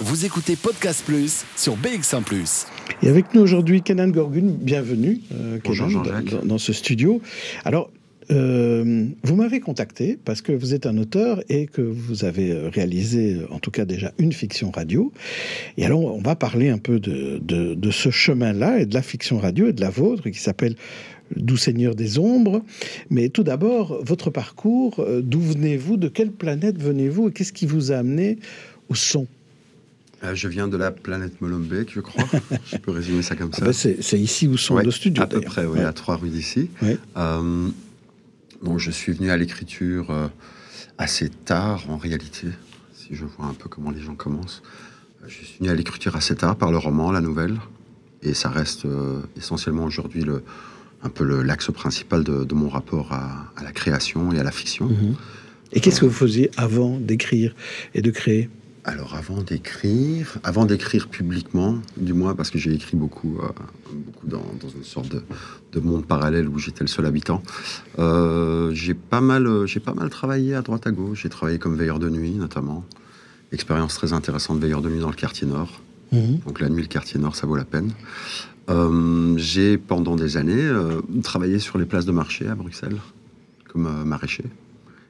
Vous écoutez Podcast Plus sur BX1 ⁇ Et avec nous aujourd'hui, Kenan Gorgun, bienvenue euh, Bonjour, Kenan, dans, dans ce studio. Alors, euh, vous m'avez contacté parce que vous êtes un auteur et que vous avez euh, réalisé, euh, en tout cas déjà, une fiction radio. Et alors, on va parler un peu de, de- de ce chemin-là et de la fiction radio et de la vôtre qui s'appelle Doux Seigneur des Ombres. Mais tout d'abord, votre parcours, d'où venez-vous De quelle planète venez-vous Et qu'est-ce qui vous a amené au son Euh, je viens de la planète Molenbeek, je crois? je peux résumer ça comme Ah ça. ben, C'est ici où sont Ouais, nos studios. À peu près, oui, Ouais. à trois rues d'ici. Ouais. Euh, bon, je suis venu à l'écriture euh, assez tard, en réalité, si je vois un peu comment les gens commencent. Je suis venu à l'écriture assez tard par le roman, la nouvelle. Et ça reste euh, essentiellement aujourd'hui le, un peu l'axe principal de, de mon rapport à, à la création et à la fiction. Mhm. Et qu'est-ce que vous faisiez avant d'écrire et de créer? Alors avant d'écrire, avant d'écrire publiquement, du moins parce que j'ai écrit beaucoup, euh, beaucoup dans, dans une sorte de, de monde parallèle où j'étais le seul habitant, euh, j'ai pas mal, euh, j'ai pas mal travaillé à droite à gauche. J'ai travaillé comme veilleur de nuit notamment, expérience très intéressante veilleur de nuit dans le quartier nord. Mhm. Donc la nuit, le quartier nord, ça vaut la peine. Euh, j'ai pendant des années travaillé sur les places de marché à Bruxelles comme maraîcher.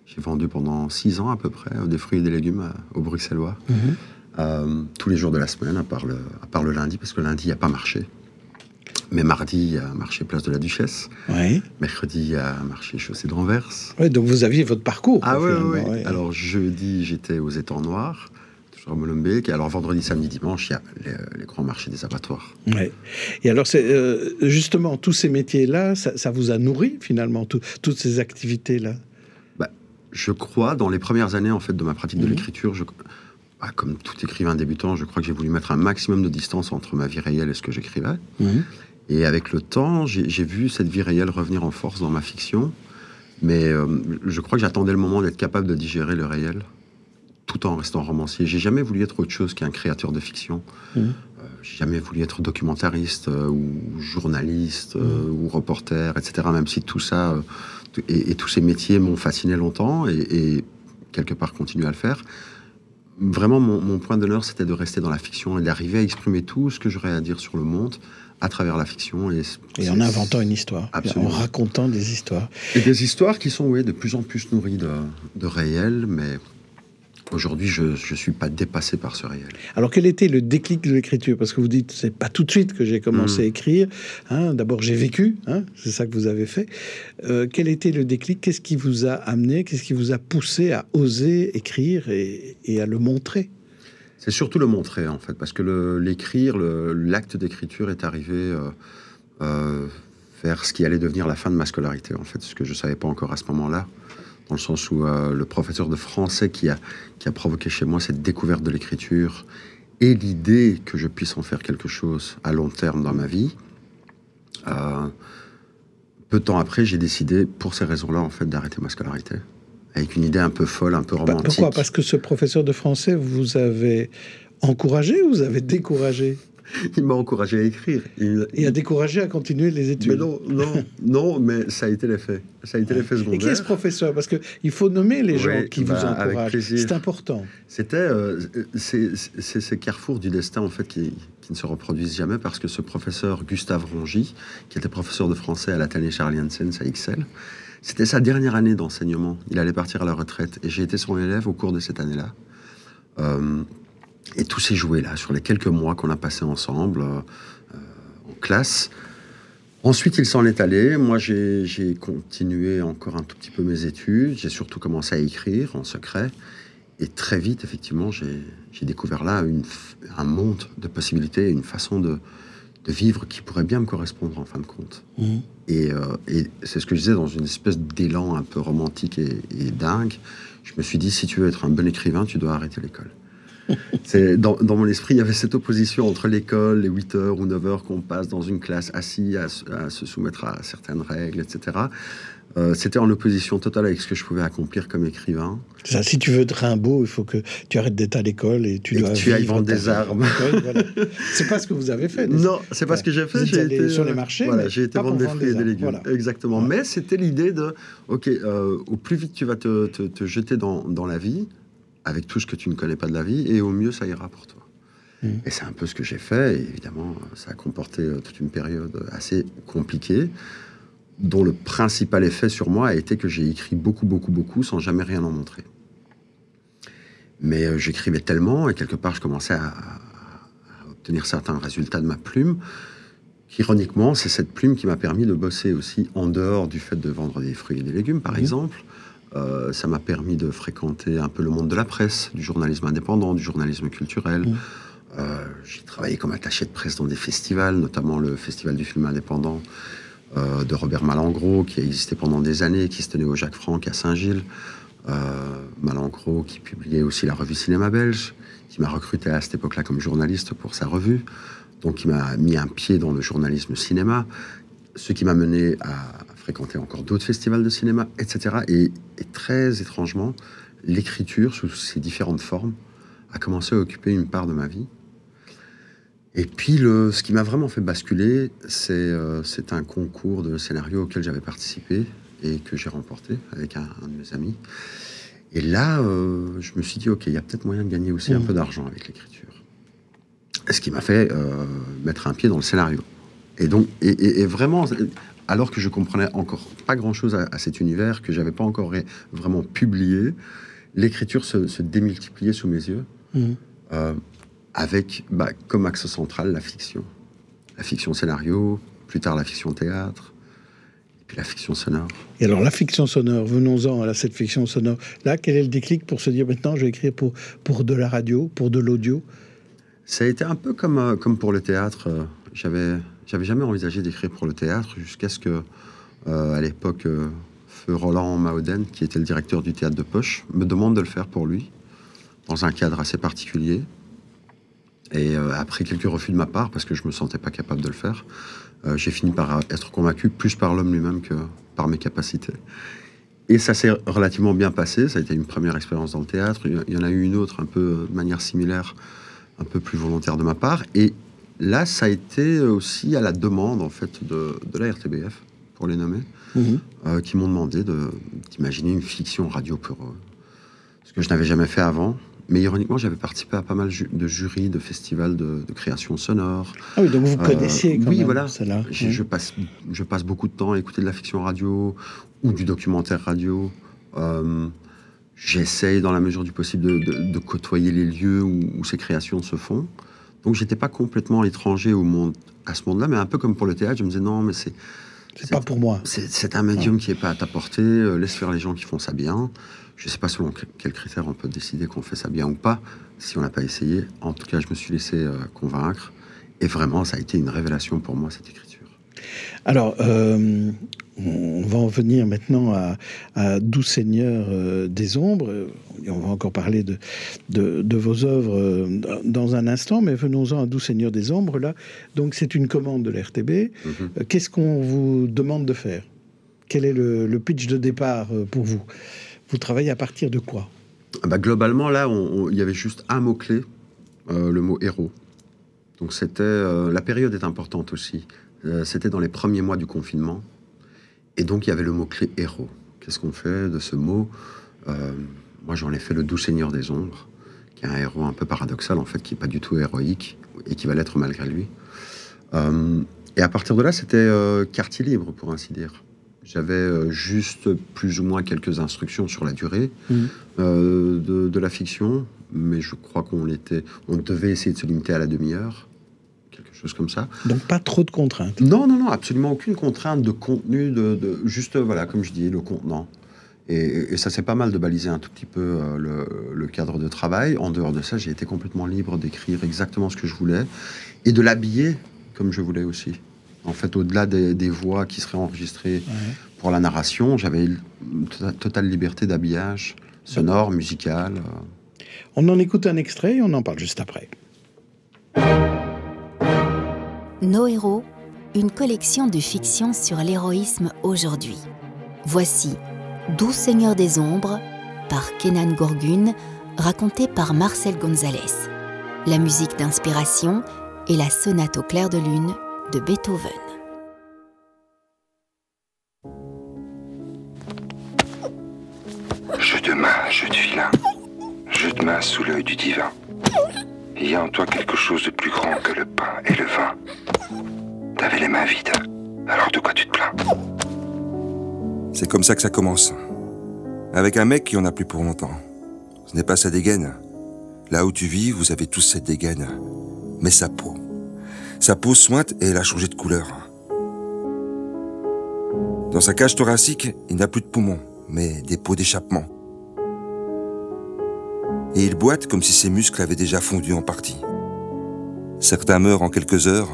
J'ai vendu pendant six ans à peu près des fruits et des légumes euh, aux Bruxellois. Mhm. Euh, tous les jours de la semaine, à part le, à part le lundi, parce que lundi, il n'y a pas marché. Mais mardi, il y a marché Place de la Duchesse. Mercredi, il y a marché Chaussée de Renvers. Ouais, donc vous aviez votre parcours. Ah ouais. Alors jeudi, j'étais aux étangs noirs, toujours à Molenbeek. Et alors vendredi, samedi, dimanche, il y a les, les grands marchés des abattoirs. Ouais. Et alors, c'est euh, justement, tous ces métiers-là, ça, ça vous a nourri finalement, tout- toutes ces activités-là? Je crois, dans les premières années en fait de ma pratique de Mhm. l'écriture, je, ah, comme tout écrivain débutant, je crois que j'ai voulu mettre un maximum de distance entre ma vie réelle et ce que j'écrivais. Et avec le temps, j'ai vu cette vie réelle revenir en force dans ma fiction. Mais euh, je crois que j'attendais le moment d'être capable de digérer le réel, tout en restant romancier. J'ai jamais voulu être autre chose qu'un créateur de fiction. Mhm. Euh, j'ai jamais voulu être documentariste euh, ou journaliste euh, ou reporter, etc. Même si tout ça et, et tous ces métiers m'ont fasciné longtemps et, et quelque part continuent à le faire. Vraiment, mon, mon point d'honneur, c'était de rester dans la fiction et d'arriver à exprimer tout ce que j'aurais à dire sur le monde à travers la fiction. Et, Et en inventant une histoire, Absolument. en racontant des histoires. Et des histoires qui sont oui, de plus en plus nourries de, de réel, mais aujourd'hui, je ne suis pas dépassé par ce réel. Alors, quel était le déclic de l'écriture? Parce que vous dites, c'est pas tout de suite que j'ai commencé Mhm. à écrire. hein. D'abord, j'ai vécu, hein, c'est ça que vous avez fait. Euh, quel était le déclic? Qu'est-ce qui vous a amené? Qu'est-ce qui vous a poussé à oser écrire et, et à le montrer? C'est surtout le montrer, en fait, parce que l'écrire, l'acte d'écriture est arrivé euh, euh, vers ce qui allait devenir la fin de ma scolarité, en fait, ce que je ne savais pas encore à ce moment-là, dans le sens où euh, le professeur de français qui a, qui a provoqué chez moi cette découverte de l'écriture et l'idée que je puisse en faire quelque chose à long terme dans ma vie, euh, peu de temps après, j'ai décidé, pour ces raisons-là, en fait, d'arrêter ma scolarité. Avec une idée un peu folle, un peu romantique. Pourquoi? Parce que ce professeur de français vous avez encouragé ou vous avez découragé? Il m'a encouragé à écrire. Il- Et à découragé à continuer les études Mais non, non, non, mais ça a été l'effet. Ça a été l'effet Et secondaire. qui est ce professeur? Parce qu'il faut nommer les gens Oui, qui bah, vous avec encouragent. C'est important. C'était euh, c'est ces carrefours du destin en fait qui, qui ne se reproduisent jamais parce que ce professeur Gustave Rongy, qui était professeur de français à l'atelier Charlie Hansens à XL, c'était sa dernière année d'enseignement. Il allait partir à la retraite et j'ai été son élève au cours de cette année-là. Euh, et tout s'est joué là sur les quelques mois qu'on a passés ensemble euh, euh, en classe. Ensuite, il s'en est allé. Moi, j'ai continué encore un tout petit peu mes études. J'ai surtout commencé à écrire en secret. Et très vite, effectivement, j'ai découvert là une un monde de possibilités, une façon de, de vivre qui pourrait bien me correspondre en fin de compte. Et, euh, et c'est ce que je disais dans une espèce d'élan un peu romantique et, et dingue. Je me suis dit, si tu veux être un bon écrivain, tu dois arrêter l'école. C'est dans, dans mon esprit, il y avait cette opposition entre l'école, les 8 heures ou 9 heures qu'on passe dans une classe assis à, se- à se soumettre à certaines règles, etc. Euh, C'était en opposition totale avec ce que je pouvais accomplir comme écrivain. Ça, si tu veux être Rimbaud, il faut que tu arrêtes d'être à l'école et tu Et dois que tu ailles vendre des armes. Voilà. C'est pas ce que vous avez fait. Non, c'est pas Ouais. ce que j'ai fait. J'ai été sur euh, les marchés, Voilà, j'ai été vendre des fruits et des légumes. Voilà. Exactement. Ouais. Mais c'était l'idée de, ok, euh, au plus vite tu vas te, te- te jeter dans, dans la vie, avec tout ce que tu ne connais pas de la vie, et au mieux, ça ira pour toi. Mmh. Et c'est un peu ce que j'ai fait, et évidemment, ça a comporté euh, toute une période assez compliquée, dont le principal effet sur moi a été que j'ai écrit beaucoup, beaucoup, beaucoup, sans jamais rien en montrer. Mais euh, j'écrivais tellement, et quelque part, je commençais à, obtenir certains résultats de ma plume, qu'ironiquement, c'est cette plume qui m'a permis de bosser aussi en dehors du fait de vendre des fruits et des légumes, par mmh. exemple. Euh, ça m'a permis de fréquenter un peu le monde de la presse, du journalisme indépendant, du journalisme culturel. Mmh. Euh, j'ai travaillé comme attaché de presse dans des festivals, notamment le Festival du film indépendant euh, de Robert Malangro, qui a existé pendant des années, qui se tenait au Jacques Franck à Saint-Gilles. Malangro qui publiait aussi la revue Cinéma Belge, qui m'a recruté à cette époque-là comme journaliste pour sa revue, donc qui m'a mis un pied dans le journalisme cinéma, ce qui m'a mené à fréquenter encore d'autres festivals de cinéma, etc. Et, très étrangement, l'écriture sous ses différentes formes a commencé à occuper une part de ma vie. Et puis, le, ce qui m'a vraiment fait basculer, c'est euh, un concours de scénario auquel j'avais participé et que j'ai remporté avec un, de mes amis. Et là, euh, je me suis dit, OK, il y a peut-être moyen de gagner aussi un mmh. peu d'argent avec l'écriture. Ce qui m'a fait euh, mettre un pied dans le scénario. Et donc, et vraiment, alors que je comprenais encore pas grand-chose à, cet univers, que j'avais pas encore vraiment publié, l'écriture se, démultipliait sous mes yeux, mmh. euh, avec bah, comme axe central la fiction. La fiction scénario, plus tard la fiction théâtre, et puis la fiction sonore. Et alors la fiction sonore, venons-en à cette fiction sonore. Là, quel est le déclic pour se dire maintenant je vais écrire pour, pour de la radio, pour de l'audio? Ça a été un peu comme, euh, comme pour le théâtre. Euh, j'avais j'avais jamais envisagé d'écrire pour le théâtre jusqu'à ce que, euh, à l'époque, euh, Roland Mauden, qui était le directeur du théâtre de Poche, me demande de le faire pour lui, dans un cadre assez particulier. Et euh, après quelques refus de ma part, parce que je me sentais pas capable de le faire, j'ai fini par être convaincu plus par l'homme lui-même que par mes capacités. Et ça s'est relativement bien passé. Ça a été une première expérience dans le théâtre. Il y en a eu une autre un peu de manière similaire, un peu plus volontaire de ma part. Et Là, ça a été aussi à la demande en fait de, la RTBF, pour les nommer, mhm. euh, qui m'ont demandé d'imaginer une fiction radio pour eux. Ce que je n'avais jamais fait avant. Mais ironiquement, j'avais participé à pas mal de jurys, de festivals de, création sonore. Ah oui, donc vous euh, connaissiez quand oui, même voilà. Je, passe, je passe beaucoup de temps à écouter de la fiction radio ou du documentaire radio. Euh, j'essaye, dans la mesure du possible, de, côtoyer les lieux où, ces créations se font. Donc j'étais pas complètement étranger au monde, à ce monde-là, mais un peu comme pour le théâtre, je me disais non, mais c'est c'est pas pour moi. C'est un médium qui est pas à ta portée. Euh, laisse faire les gens qui font ça bien. Je sais pas selon quels critères on peut décider qu'on fait ça bien ou pas, si on n'a pas essayé. En tout cas, je me suis laissé euh, convaincre. Et vraiment, ça a été une révélation pour moi, cette écriture. Alors, euh, on va en venir maintenant à, à Doux Seigneur euh, des Ombres. Et on va encore parler de, de, vos œuvres euh, dans un instant, mais venons-en à Doux Seigneur des Ombres. Là, donc c'est une commande de l'RTB. Mhm. Euh, qu'est-ce qu'on vous demande de faire? Quel est le, pitch de départ pour vous? Vous travaillez à partir de quoi? Ah bah, Globalement, là, il y avait juste un mot-clé, le mot héros. Donc c'était la période est importante aussi. C'était dans les premiers mois du confinement. Et donc, il y avait le mot-clé héros. Qu'est-ce qu'on fait de ce mot? Euh, Moi, j'en ai fait le doux seigneur des ombres, qui est un héros un peu paradoxal, en fait, qui n'est pas du tout héroïque, et qui va l'être malgré lui. Euh, et à partir de là, c'était euh, quartier libre, pour ainsi dire. J'avais juste plus ou moins quelques instructions sur la durée mmh. de, de, la fiction, mais je crois qu'on était, on devait essayer de se limiter à la demi-heure comme ça. Donc pas trop de contraintes. Non, non, non, absolument aucune contrainte de contenu, de, juste, voilà, comme je dis, le contenant. Et, ça, c'est pas mal de baliser un tout petit peu euh, le, cadre de travail. En dehors de ça, j'ai été complètement libre d'écrire exactement ce que je voulais et de l'habiller comme je voulais aussi. En fait, au-delà des, voix qui seraient enregistrées pour la narration, j'avais une totale liberté d'habillage sonore, musical. Euh. On en écoute un extrait et on en parle juste après. Nos héros, une collection de fiction sur l'héroïsme aujourd'hui. Voici Doux Seigneur des Ombres par Kenan Gorgun, raconté par Marcel Gonzalez. La musique d'inspiration est la sonate au clair de lune de Beethoven. Jeu de main, jeu de vilain. jeu de main sous l'œil du divin. Il y a en toi quelque chose de plus grand que le pain et le vin. T'avais les mains vides, alors de quoi tu te plains? C'est comme ça que ça commence. Avec un mec qui en a plus pour longtemps. Ce n'est pas sa dégaine. Là où tu vis, vous avez tous cette dégaine. Mais sa peau. Sa peau sointe et elle a changé de couleur. Dans sa cage thoracique, il n'a plus de poumons, mais des pots d'échappement. Et il boite comme si ses muscles avaient déjà fondu en partie. Certains meurent en quelques heures,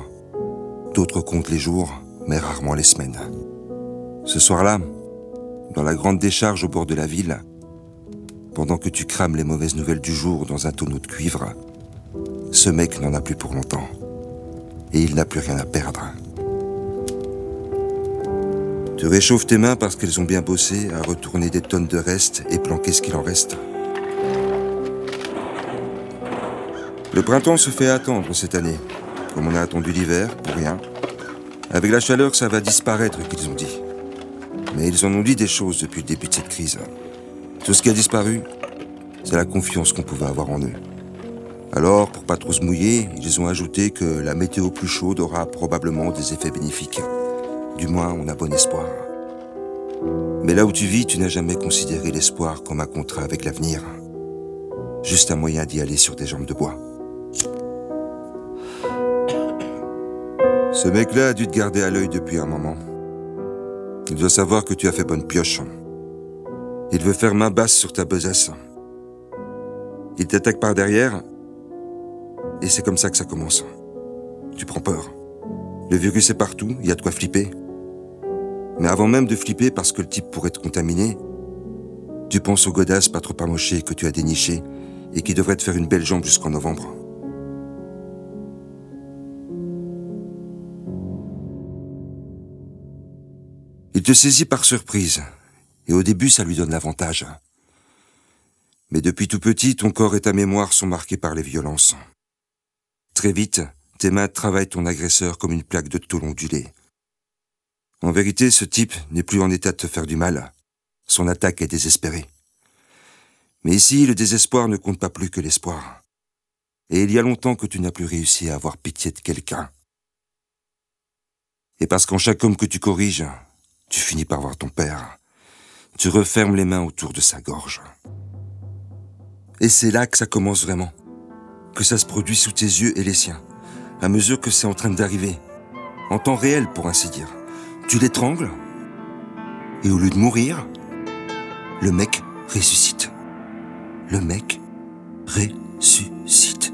d'autres comptent les jours, mais rarement les semaines. Ce soir-là, dans la grande décharge au bord de la ville, pendant que tu crames les mauvaises nouvelles du jour dans un tonneau de cuivre, ce mec n'en a plus pour longtemps. Et il n'a plus rien à perdre. Tu réchauffes tes mains parce qu'elles ont bien bossé à retourner des tonnes de restes et planquer ce qu'il en reste. Le printemps se fait attendre cette année, comme on a attendu l'hiver, pour rien. Avec la chaleur, ça va disparaître, qu'ils ont dit. Mais ils en ont dit des choses depuis le début de cette crise. Tout ce qui a disparu, c'est la confiance qu'on pouvait avoir en eux. Alors, pour pas trop se mouiller, ils ont ajouté que la météo plus chaude aura probablement des effets bénéfiques. Du moins, on a bon espoir. Mais là où tu vis, tu n'as jamais considéré l'espoir comme un contrat avec l'avenir. Juste un moyen d'y aller sur des jambes de bois. Ce mec-là a dû te garder à l'œil depuis un moment. Il doit savoir que tu as fait bonne pioche. Il veut faire main basse sur ta besace. Il t'attaque par derrière. Et c'est comme ça que ça commence. Tu prends peur. Le virus est partout, il y a de quoi flipper. Mais avant même de flipper parce que le type pourrait te contaminer, tu penses aux godasses pas trop amochées que tu as dénichées et qui devraient te faire une belle jambe jusqu'en novembre. Il te saisit par surprise, et au début ça lui donne l'avantage. Mais depuis tout petit, ton corps et ta mémoire sont marqués par les violences. Très vite, tes mains travaillent ton agresseur comme une plaque de tôle ondulée. En vérité, ce type n'est plus en état de te faire du mal. Son attaque est désespérée. Mais ici, le désespoir ne compte pas plus que l'espoir. Et il y a longtemps que tu n'as plus réussi à avoir pitié de quelqu'un. Et parce qu'en chaque homme que tu corriges, tu finis par voir ton père. Tu refermes les mains autour de sa gorge. Et c'est là que ça commence vraiment. Que ça se produit sous tes yeux et les siens, à mesure que c'est en train d'arriver. En temps réel, pour ainsi dire. Tu l'étrangles, et au lieu de mourir, le mec ressuscite. Le mec ressuscite.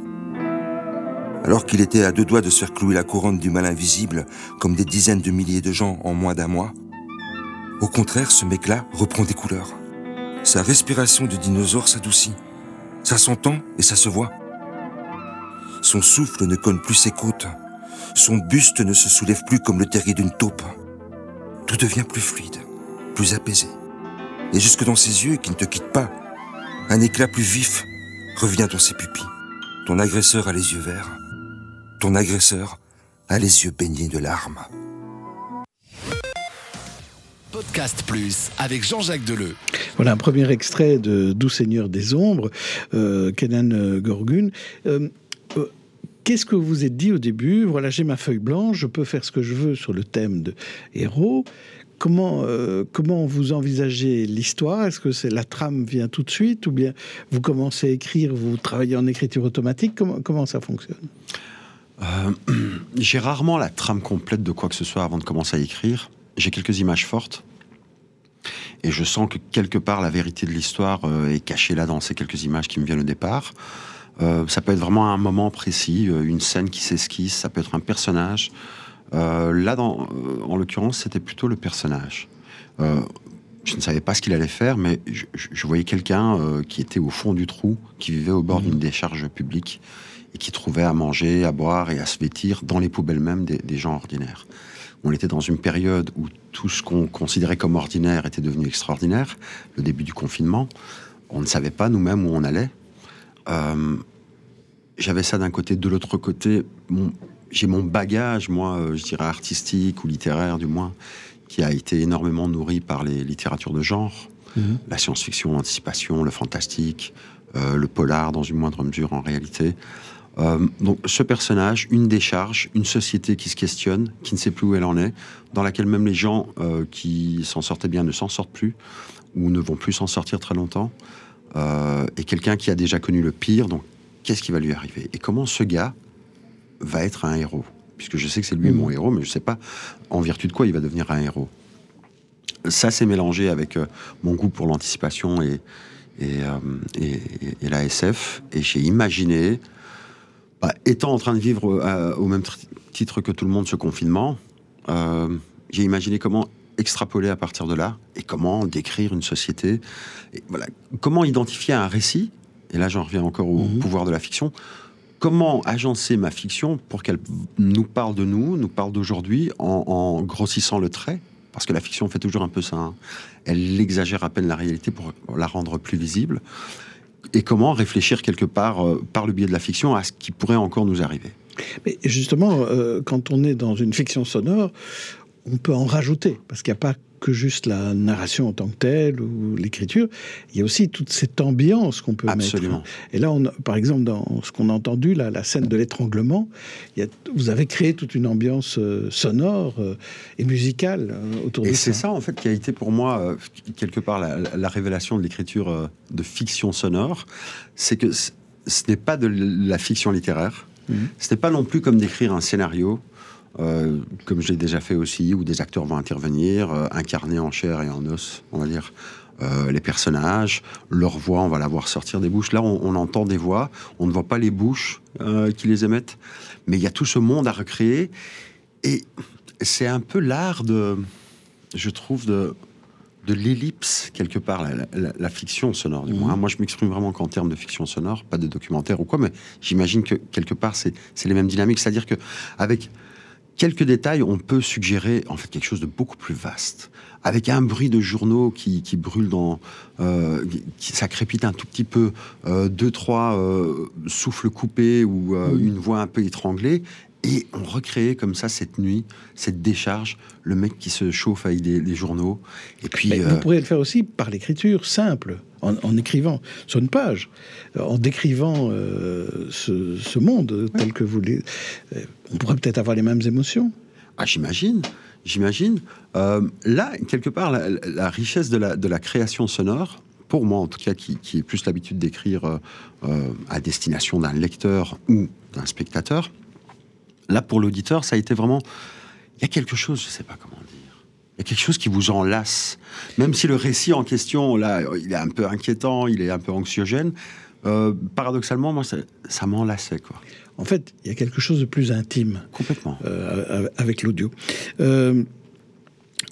Alors qu'il était à deux doigts de se faire clouer la couronne du mal invisible, comme des dizaines de milliers de gens en moins d'un mois, au contraire, ce mec-là reprend des couleurs. Sa respiration de dinosaure s'adoucit. Ça s'entend et ça se voit. Son souffle ne cogne plus ses côtes. Son buste ne se soulève plus comme le terrier d'une taupe. Tout devient plus fluide, plus apaisé. Et jusque dans ses yeux qui ne te quittent pas, un éclat plus vif revient dans ses pupilles. Ton agresseur a les yeux verts. Ton agresseur a les yeux baignés de larmes. Podcast Plus avec Jean-Jacques Deleu. Voilà un premier extrait de Doux Seigneur des Ombres, euh, Kenan Gorgun. Euh, euh, Qu'est-ce que vous êtes dit au début? Voilà, j'ai ma feuille blanche, je peux faire ce que je veux sur le thème de héros. Comment, euh, comment vous envisagez l'histoire? Est-ce que c'est la trame vient tout de suite ou bien vous commencez à écrire, vous travaillez en écriture automatique? Comment, comment ça fonctionne? Euh, J'ai rarement la trame complète de quoi que ce soit avant de commencer à écrire. J'ai quelques images fortes. Et je sens que quelque part la vérité de l'histoire euh, est cachée là dans ces quelques images qui me viennent au départ. Euh, ça peut être vraiment un moment précis, euh, une scène qui s'esquisse, ça peut être un personnage. Là, dans, en l'occurrence, c'était plutôt le personnage. Je ne savais pas ce qu'il allait faire, mais je, voyais quelqu'un qui était au fond du trou, qui vivait au bord d'une décharge publique et qui trouvait à manger, à boire et à se vêtir dans les poubelles même des, des gens ordinaires. On était dans une période où tout ce qu'on considérait comme ordinaire était devenu extraordinaire, le début du confinement. On ne savait pas nous-mêmes où on allait. Euh, J'avais ça d'un côté, de l'autre côté, j'ai mon bagage, moi, euh, je dirais artistique ou littéraire du moins, qui a été énormément nourri par les littératures de genre, la science-fiction, l'anticipation, le fantastique, euh, le polar dans une moindre mesure en réalité. Euh, donc ce personnage, une décharge, une société qui se questionne, qui ne sait plus où elle en est, dans laquelle même les gens euh, qui s'en sortaient bien ne s'en sortent plus, ou ne vont plus s'en sortir très longtemps, euh, et quelqu'un qui a déjà connu le pire, donc qu'est-ce qui va lui arriver? Et comment ce gars va être un héros? Puisque je sais que c'est lui Mhm. mon héros, mais je ne sais pas en vertu de quoi il va devenir un héros. Ça s'est mélangé avec mon goût pour l'anticipation et, et, et- et la SF, et j'ai imaginé, bah, étant en train de vivre euh, au même tr- titre que tout le monde ce confinement, euh, j'ai imaginé comment extrapoler à partir de là et comment décrire une société. Et voilà, comment identifier un récit. Et là, j'en reviens encore au Mhm. pouvoir de la fiction. Comment agencer ma fiction pour qu'elle nous parle de nous, nous parle d'aujourd'hui, en, en grossissant le trait Parce que la fiction fait toujours un peu ça. hein. Elle exagère à peine la réalité pour la rendre plus visible. Et comment réfléchir quelque part, euh, par le biais de la fiction, à ce qui pourrait encore nous arriver. Mais justement, euh, quand on est dans une fiction sonore, on peut en rajouter, parce qu'il n'y a pas que juste la narration en tant que telle ou l'écriture, il y a aussi toute cette ambiance qu'on peut Absolument. mettre. Et là, on, par exemple, dans ce qu'on a entendu, là, la scène de l'étranglement, vous avez créé toute une ambiance euh, sonore euh, et musicale euh, autour Et de c'est ça. ça, en fait, qui a été pour moi, quelque part, la, la révélation de l'écriture de fiction sonore. C'est que ce n'est pas de la fiction littéraire. Mhm. Ce n'est pas non plus comme d'écrire un scénario, euh, comme je l'ai déjà fait aussi, où des acteurs vont intervenir, euh, incarner en chair et en os, on va dire, euh, les personnages, leur voix, on va la voir sortir des bouches. Là, on, on entend des voix, on ne voit pas les bouches qui les émettent, mais il y a tout ce monde à recréer. Et c'est un peu l'art de, je trouve, de, de l'ellipse, quelque part, la, la- la fiction sonore, du Mhm. moins. Moi, je m'exprime vraiment qu'en termes de fiction sonore, pas de documentaire ou quoi, mais j'imagine que, quelque part, c'est c'est les mêmes dynamiques. C'est-à-dire que avec quelques détails, on peut suggérer, en fait, quelque chose de beaucoup plus vaste. Avec un bruit de journaux qui, qui brûle dans... euh, qui, ça crépite un tout petit peu, euh, deux, trois euh, souffles coupés ou une voix un peu étranglée, et on recréait comme ça cette nuit, cette décharge, le mec qui se chauffe avec des, des journaux. Et puis, Mais vous pourriez le faire aussi par l'écriture simple, en, en écrivant sur une page, euh, en décrivant euh, ce, ce monde tel que vous l'avez. euh, On pourrait peut-être avoir les mêmes émotions. ah, j'imagine, j'imagine. Euh, là, quelque part, la, la richesse de la, de la création sonore, pour moi en tout cas, qui, qui ai plus l'habitude d'écrire euh, à destination d'un lecteur ou d'un spectateur, là, pour l'auditeur, ça a été vraiment... Il y a quelque chose, je ne sais pas comment dire. Il y a quelque chose qui vous enlace. Même si le récit en question, là, il est un peu inquiétant, il est un peu anxiogène, euh, paradoxalement, moi, ça, ça m'enlaçait, quoi. En fait, il y a quelque chose de plus intime Complètement. euh, avec l'audio. Euh,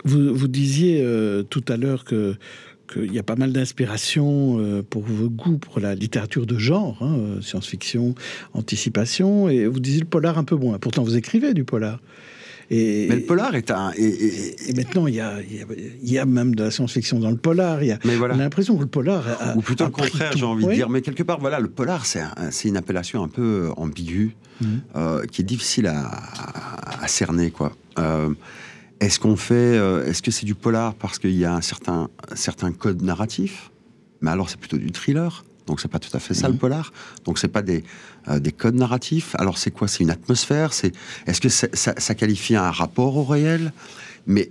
vous, vous disiez tout à l'heure que qu'il y a pas mal d'inspiration pour vos goûts pour la littérature de genre, hein, science-fiction, anticipation, et vous disiez le polar un peu moins. Pourtant, vous écrivez du polar. Et, Mais le polar est un... et- et- et maintenant, il y a, y a- y a même de la science-fiction dans le polar. Y a, mais On a l'impression que le polar a, Ou plutôt a le contraire, j'ai envie de dire. Mais quelque part, voilà, le polar, c'est un- une appellation un peu ambiguë, Mhm. euh, qui est difficile à, à- à cerner, quoi. Euh, est-ce qu'on fait, euh, est-ce que c'est du polar parce qu'il y a un certain, un certain code narratif? Mais alors, c'est plutôt du thriller. Donc c'est pas tout à fait ça Mhm. le polar. Donc c'est pas des, euh, des codes narratifs. Alors c'est quoi? C'est une atmosphère? C'est est-ce que ça, ça- ça qualifie un rapport au réel? Mais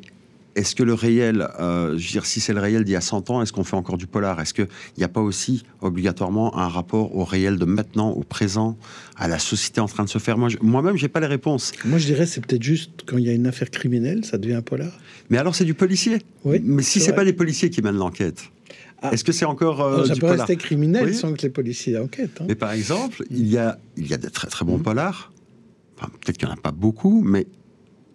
est-ce que le réel, euh, je veux dire, si c'est le réel d'il y a 100 ans, est-ce qu'on fait encore du polar? Est-ce qu'il n'y a pas aussi obligatoirement un rapport au réel de maintenant, au présent, à la société en train de se faire? Moi, je- Moi-même, j'ai pas les réponses. Moi, je dirais c'est peut-être juste quand il y a une affaire criminelle, ça devient un polar. Mais alors, c'est du policier. Oui, Mais si c'est c'est vrai. pas les policiers qui mènent l'enquête, Ah. est-ce que c'est encore euh, Non, ça du peut polar rester criminel Oui. sans que les policiers enquêtent. hein. Mais par exemple, il y a, il y a des très très bons Mhm. polars, enfin, peut-être qu'il n'y en a pas beaucoup, mais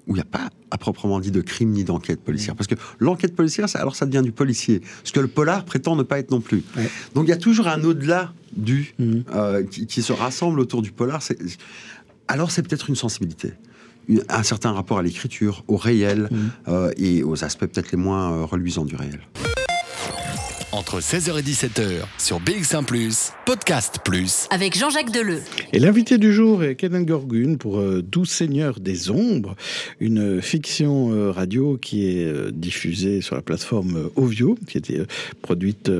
où il n'y a pas à proprement dit de crime ni d'enquête policière. Parce que l'enquête policière, ça- alors ça devient du policier. Ce que le polar prétend ne pas être non plus. Ouais. Donc il y a toujours un au-delà du Mhm. euh, qui, qui se rassemble autour du polar. C'est- Alors c'est peut-être une sensibilité. Une- Un certain rapport à l'écriture, au réel euh, et aux aspects peut-être les moins euh, reluisants du réel. Entre 16h et 17h sur BX1 ⁇ Podcast Plus. Avec Jean-Jacques Deleu. Et l'invité du jour est Kenan Gorgun pour euh, Doux Seigneur des Ombres, une fiction euh, radio qui est euh, diffusée sur la plateforme Ovio, qui était produite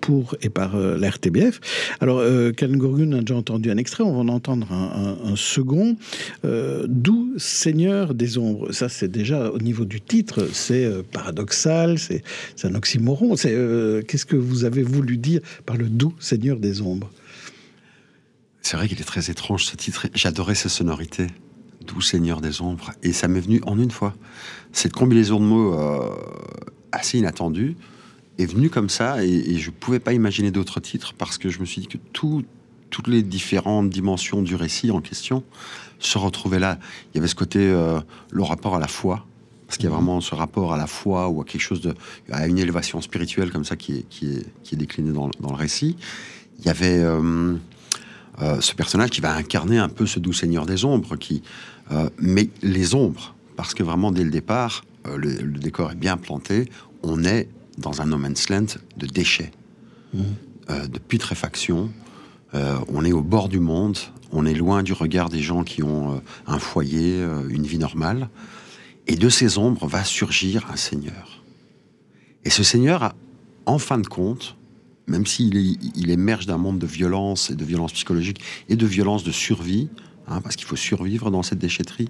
pour et par euh, la RTBF. Alors, Kenan Gorgun a déjà entendu un extrait, on va en entendre un, un- un second. Doux Seigneur des Ombres, ça c'est déjà au niveau du titre, c'est paradoxal, c'est c'est un oxymoron. C'est, euh, Qu'est-ce que vous avez voulu dire par le Doux Seigneur des Ombres? C'est vrai qu'il est très étrange ce titre. J'adorais ses sonorités. Doux Seigneur des Ombres. Et ça m'est venu en une fois. Cette combinaison de mots euh, assez inattendue est venue comme ça et, je ne pouvais pas imaginer d'autres titres parce que je me suis dit que tout- toutes les différentes dimensions du récit en question se retrouvaient là. Il y avait ce côté, euh, le rapport à la foi. Parce qu'il y a vraiment ce rapport à la foi ou à quelque chose de, à une élévation spirituelle comme ça qui est, qui est, qui est déclinée dans, le- dans le récit. Il y avait euh, euh, ce personnage qui va incarner un peu ce doux seigneur des ombres, qui, euh, mais les ombres, parce que vraiment dès le départ, euh, le, le décor est bien planté, on est dans un no man's land de déchets, euh, de putréfaction, on est au bord du monde, on est loin du regard des gens qui ont un foyer, une vie normale, et de ces ombres va surgir un seigneur. Et ce seigneur, a, en fin de compte, même s'il est- il émerge d'un monde de violence et de violence psychologique et de violence de survie, hein, parce qu'il faut survivre dans cette déchetterie,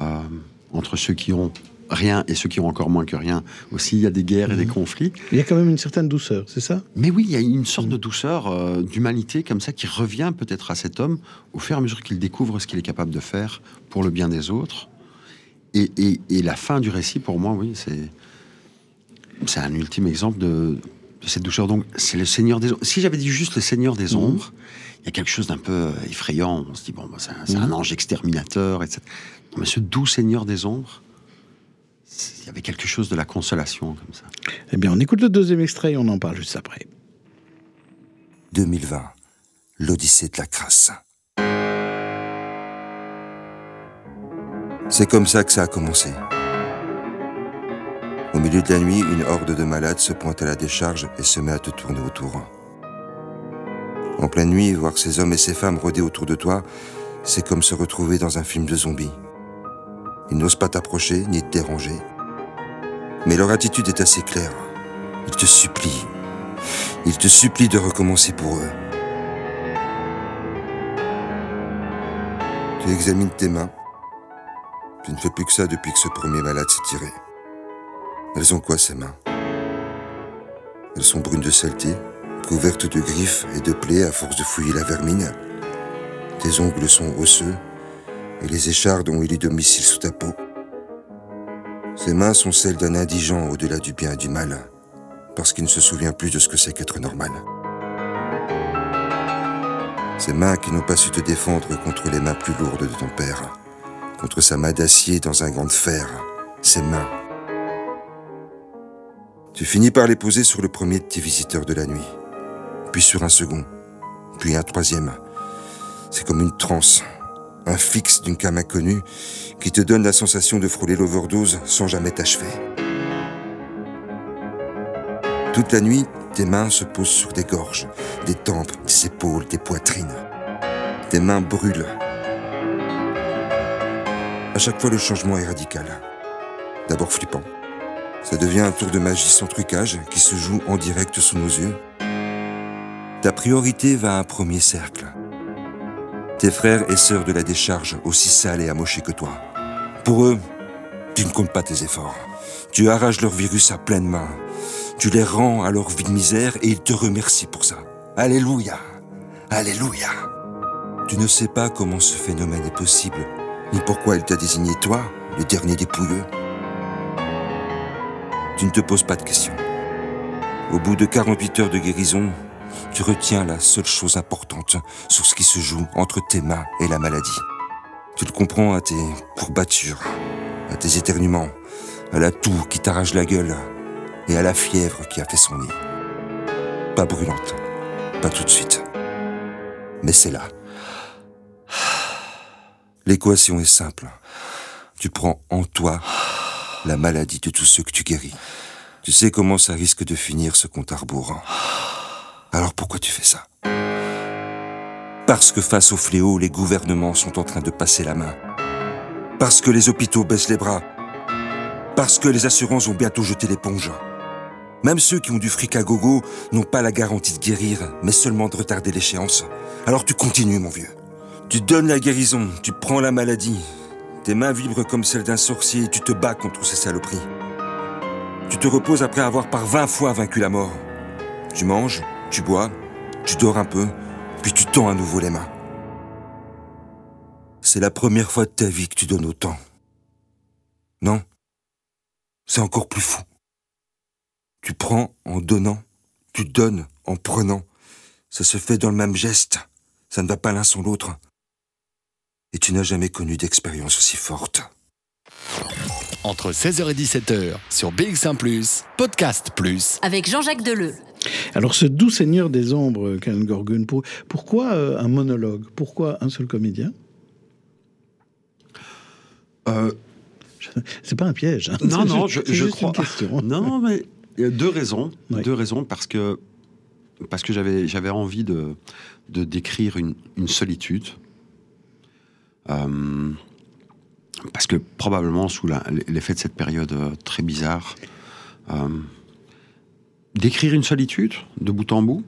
euh, entre ceux qui ont rien et ceux qui ont encore moins que rien, aussi il y a des guerres et des conflits. Il y a quand même une certaine douceur, c'est ça? Mais oui, il y a une sorte de douceur, euh, d'humanité comme ça qui revient peut-être à cet homme au fur et à mesure qu'il découvre ce qu'il est capable de faire pour le bien des autres. Et, et- et la fin du récit, pour moi, oui, c'est c'est un ultime exemple de, de cette douceur. Donc, c'est le Seigneur des Ombres. Si j'avais dit juste le Seigneur des Ombres, il y a quelque chose d'un peu euh, effrayant. On se dit, bon, bah, c'est un, un ange exterminateur, etc. Mais ce doux Seigneur des Ombres, il y avait quelque chose de la consolation comme ça. Eh bien, on écoute le deuxième extrait et on en parle juste après. 2020, l'Odyssée de la crasse. C'est comme ça que ça a commencé. Au milieu de la nuit, une horde de malades se pointe à la décharge et se met à te tourner autour. En pleine nuit, voir ces hommes et ces femmes rôder autour de toi, c'est comme se retrouver dans un film de zombies. Ils n'osent pas t'approcher ni te déranger. Mais leur attitude est assez claire. Ils te supplient. Ils te supplient de recommencer pour eux. Tu examines tes mains. Tu ne fais plus que ça depuis que ce premier malade s'est tiré. Elles ont quoi ces mains? Elles sont brunes de saleté, couvertes de griffes et de plaies à force de fouiller la vermine. Tes ongles sont osseux et les échardes ont élu domicile sous ta peau. Ces mains sont celles d'un indigent au-delà du bien et du mal, parce qu'il ne se souvient plus de ce que c'est qu'être normal. Ces mains qui n'ont pas su te défendre contre les mains plus lourdes de ton père, contre sa main d'acier dans un gant de fer, ces mains. Tu finis par les poser sur le premier de tes visiteurs de la nuit, puis sur un second, puis un troisième. C'est comme une transe, un fixe d'une cam inconnue qui te donne la sensation de frôler l'overdose sans jamais t'achever. Toute la nuit, tes mains se posent sur des gorges, des tempes, des épaules, des poitrines. Tes mains brûlent. À chaque fois, le changement est radical. D'abord flippant. Ça devient un tour de magie sans trucage qui se joue en direct sous nos yeux. Ta priorité va à un premier cercle. Tes frères et sœurs de la décharge, aussi sales et amochés que toi. Pour eux, tu ne comptes pas tes efforts. Tu arraches leur virus à pleine main. Tu les rends à leur vie de misère et ils te remercient pour ça. Alléluia. Alléluia. Tu ne sais pas comment ce phénomène est possible, ni pourquoi il t'a désigné toi, le dernier des. Tu ne te poses pas de questions. Au bout de 48 heures de guérison, tu retiens la seule chose importante sur ce qui se joue entre tes mains et la maladie. Tu le comprends à tes courbatures, à tes éternuements, à la toux qui t'arrache la gueule et à la fièvre qui a fait son nid. Pas brûlante, pas tout de suite. Mais c'est là. L'équation est simple. Tu prends en toi la maladie de tous ceux que tu guéris. Tu sais comment ça risque de finir ce compte à rebours. Alors pourquoi tu fais ça? Parce que face au fléau, les gouvernements sont en train de passer la main. Parce que les hôpitaux baissent les bras. Parce que les assurances vont bientôt jeter l'éponge. Même ceux qui ont du fric à gogo n'ont pas la garantie de guérir, mais seulement de retarder l'échéance. Alors tu continues, mon vieux. Tu donnes la guérison, tu prends la maladie. Tes mains vibrent comme celles d'un sorcier et tu te bats contre ces saloperies. Tu te reposes après avoir par vingt fois vaincu la mort. Tu manges, tu bois, tu dors un peu, puis tu tends à nouveau les mains. C'est la première fois de ta vie que tu donnes autant. Non C'est encore plus fou. Tu prends en donnant, tu donnes en prenant. Ça se fait dans le même geste. Ça ne va pas l'un sans l'autre. Et tu n'as jamais connu d'expérience aussi forte. Entre 16h et 17h sur BX1 ⁇ Podcast Plus. avec Jean-Jacques Deleu. Alors, ce doux seigneur des ombres, Ken Gorgun, pour- pourquoi euh, un monologue? Pourquoi un seul comédien? Euh, C'est pas un piège. hein. Non, C'est non, juste- je, crois. une question. Non, non, mais il y a deux raisons. Deux raisons parce que parce que j'avais j'avais envie de de décrire une, une solitude. Euh, parce que probablement sous l'effet de cette période euh, très bizarre, euh, décrire une solitude de bout en bout,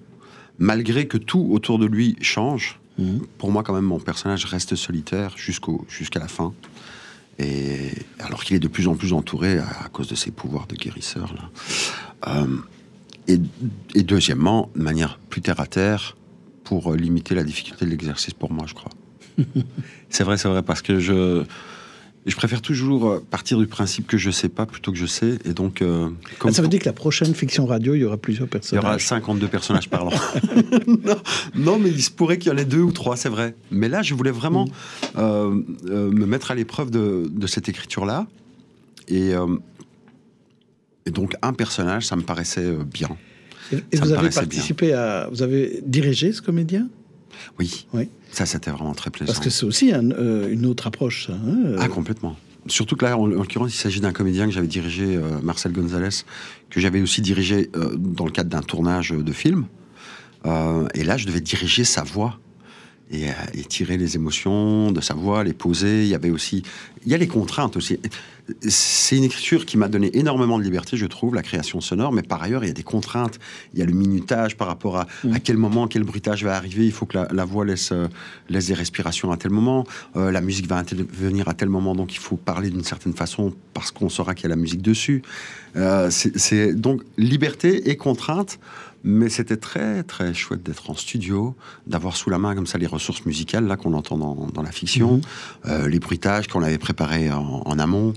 malgré que tout autour de lui change. Mhm. Pour moi, quand même, mon personnage reste solitaire jusqu'au jusqu'à la fin. Et alors qu'il est de plus en plus entouré à, à cause de ses pouvoirs de guérisseur. Là. Euh, et, et deuxièmement, de manière plus terre à terre, pour limiter la difficulté de l'exercice pour moi, je crois. c'est vrai, c'est vrai, parce que je, je préfère toujours partir du principe que je sais pas plutôt que je sais. Et donc, euh, comme Ah, ça veut dire que la prochaine fiction radio, il y aura plusieurs il y personnages. aura 52 personnages parlants. non, non, mais il se pourrait qu'il y en ait deux ou trois, c'est vrai. Mais là, je voulais vraiment Mm. euh, euh, me mettre à l'épreuve de, de cette écriture-là. Et, et donc, un personnage, ça me paraissait bien. Et, et vous avez à. Vous avez dirigé ce comédien? Oui. Oui. Ça, c'était vraiment très plaisant. Parce que c'est aussi un, euh, une autre approche, ça. hein, euh, Ah, complètement. Surtout que là, en, en l'occurrence, il s'agit d'un comédien que j'avais dirigé, euh, Marcel Gonzalez, que j'avais aussi dirigé euh, dans le cadre d'un tournage de film. Et là, je devais diriger sa voix et, euh, et tirer les émotions de sa voix, les poser. Il y avait aussi, il y a les contraintes aussi. C'est une écriture qui m'a donné énormément de liberté, je trouve, la création sonore. Mais par ailleurs, il y a des contraintes. Il y a le minutage par rapport à, Mm. à quel moment, quel bruitage va arriver. Il faut que la, la voix laisse, euh, laisse des respirations à tel moment. Euh, la musique va intervenir à tel moment, donc il faut parler d'une certaine façon parce qu'on saura qu'il y a la musique dessus. Euh, c'est donc liberté et contrainte. Mais c'était très très chouette d'être en studio, d'avoir sous la main comme ça les ressources musicales là qu'on entend dans, dans la fiction, euh, les bruitages qu'on avait préparés en, en amont,